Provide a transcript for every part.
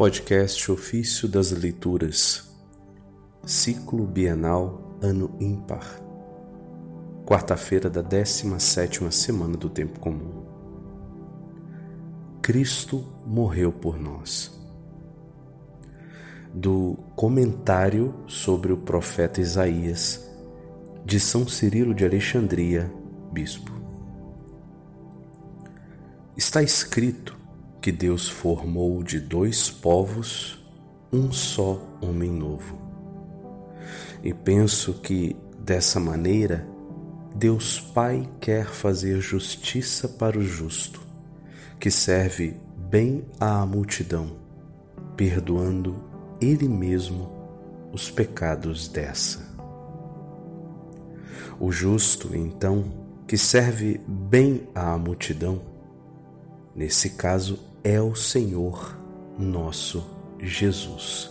Podcast Ofício das Leituras, Ciclo Bienal Ano Ímpar, quarta-feira da 17ª semana do Tempo Comum. Cristo morreu por nós. Do comentário sobre o profeta Isaías, de São Cirilo de Alexandria, bispo. Está escrito que Deus formou de dois povos um só homem novo. E penso que, dessa maneira, Deus Pai quer fazer justiça para o justo, que serve bem à multidão, perdoando Ele mesmo os pecados dessa. O justo, então, que serve bem à multidão, nesse caso é o Senhor nosso Jesus,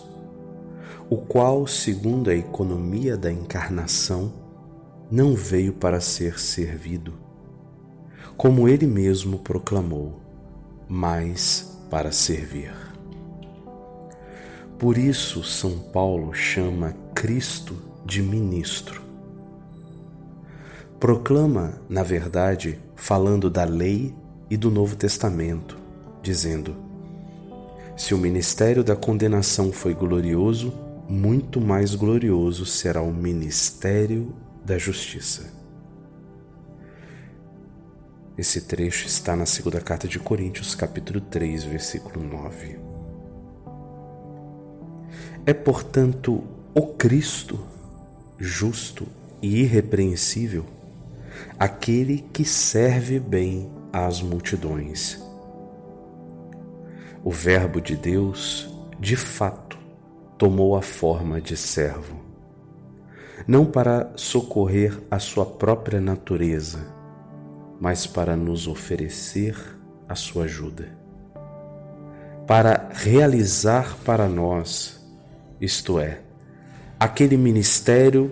o qual, segundo a economia da encarnação, não veio para ser servido, como ele mesmo proclamou, mas para servir. Por isso, São Paulo chama Cristo de ministro. Proclama, na verdade, falando da lei e do Novo Testamento, dizendo: Se o ministério da condenação foi glorioso, muito mais glorioso será o ministério da justiça. Esse trecho está na segunda carta de Coríntios, capítulo 3, versículo 9. É, portanto, o Cristo, justo e irrepreensível, aquele que serve bem às multidões o Verbo de Deus, de fato, tomou a forma de servo, não para socorrer a sua própria natureza, mas para nos oferecer a sua ajuda, para realizar para nós, isto é, aquele ministério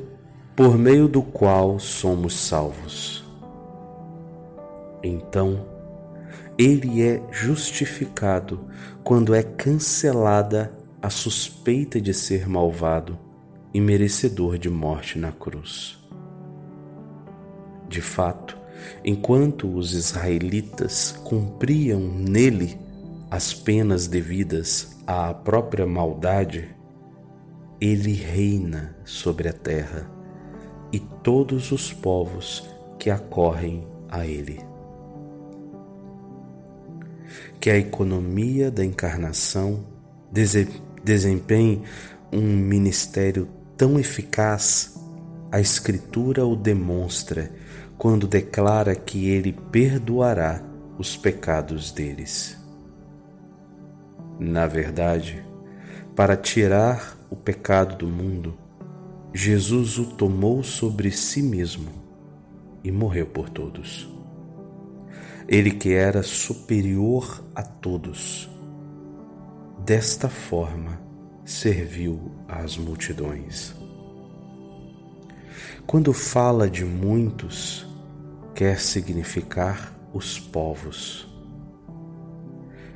por meio do qual somos salvos. Então, ele é justificado quando é cancelada a suspeita de ser malvado e merecedor de morte na cruz. De fato, enquanto os israelitas cumpriam nele as penas devidas à própria maldade, ele reina sobre a terra e todos os povos que acorrem a ele que a economia da encarnação desempenhe um ministério tão eficaz, a Escritura o demonstra quando declara que ele perdoará os pecados deles. Na verdade, para tirar o pecado do mundo, Jesus o tomou sobre si mesmo e morreu por todos ele que era superior a todos. Desta forma, serviu às multidões. Quando fala de muitos, quer significar os povos.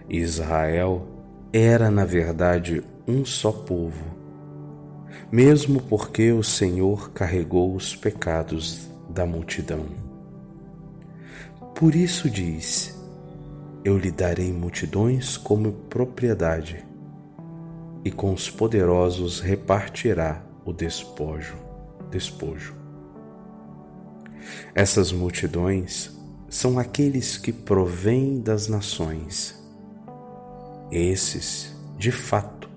Israel era, na verdade, um só povo, mesmo porque o Senhor carregou os pecados da multidão. Por isso diz: Eu lhe darei multidões como propriedade, e com os poderosos repartirá o despojo. Despojo. Essas multidões são aqueles que provêm das nações. Esses, de fato,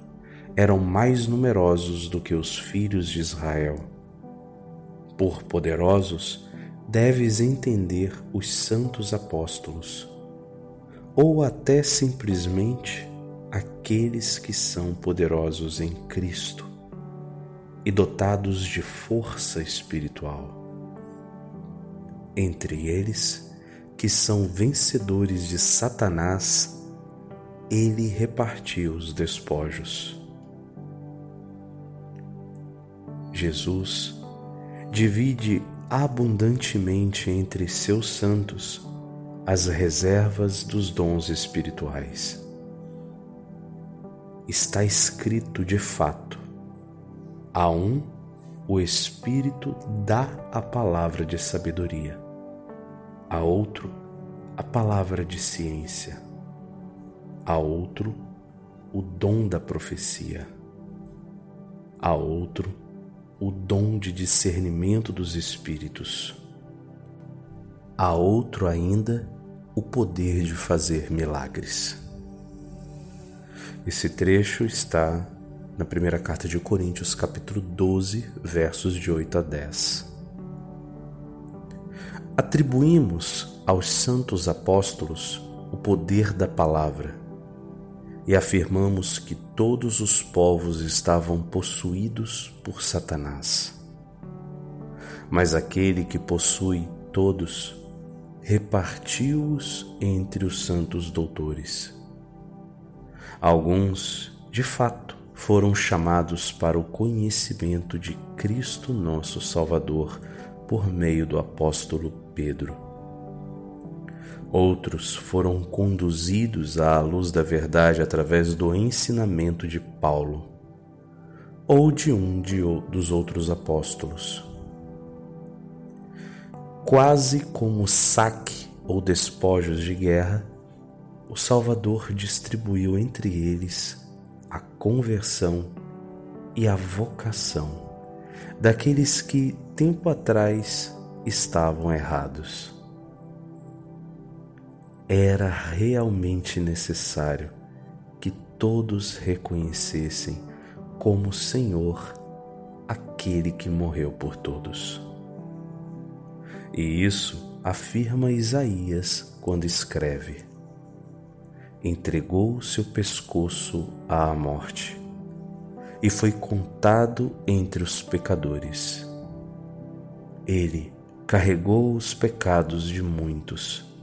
eram mais numerosos do que os filhos de Israel. Por poderosos, deves entender os santos apóstolos, ou até simplesmente aqueles que são poderosos em Cristo e dotados de força espiritual. Entre eles, que são vencedores de Satanás, ele repartiu os despojos. Jesus divide abundantemente entre seus santos as reservas dos dons espirituais. está escrito de fato: a um o Espírito dá a palavra de sabedoria, a outro a palavra de ciência, a outro o dom da profecia, a outro o dom de discernimento dos espíritos, a outro ainda o poder de fazer milagres. Esse trecho está na primeira carta de Coríntios, capítulo 12, versos de 8 a 10. Atribuímos aos santos apóstolos o poder da palavra e afirmamos que todos os povos estavam possuídos por Satanás. Mas aquele que possui todos repartiu-os entre os santos doutores. Alguns, de fato, foram chamados para o conhecimento de Cristo nosso Salvador por meio do apóstolo Pedro. Outros foram conduzidos à luz da verdade através do ensinamento de Paulo ou de um de, dos outros apóstolos. Quase como saque ou despojos de guerra, o Salvador distribuiu entre eles a conversão e a vocação daqueles que tempo atrás estavam errados. Era realmente necessário que todos reconhecessem como Senhor aquele que morreu por todos. E isso afirma Isaías quando escreve: entregou seu pescoço à morte e foi contado entre os pecadores. Ele carregou os pecados de muitos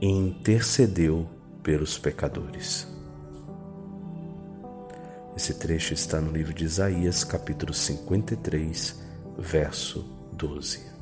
e intercedeu pelos pecadores. Esse trecho está no livro de Isaías, capítulo 53, verso 12.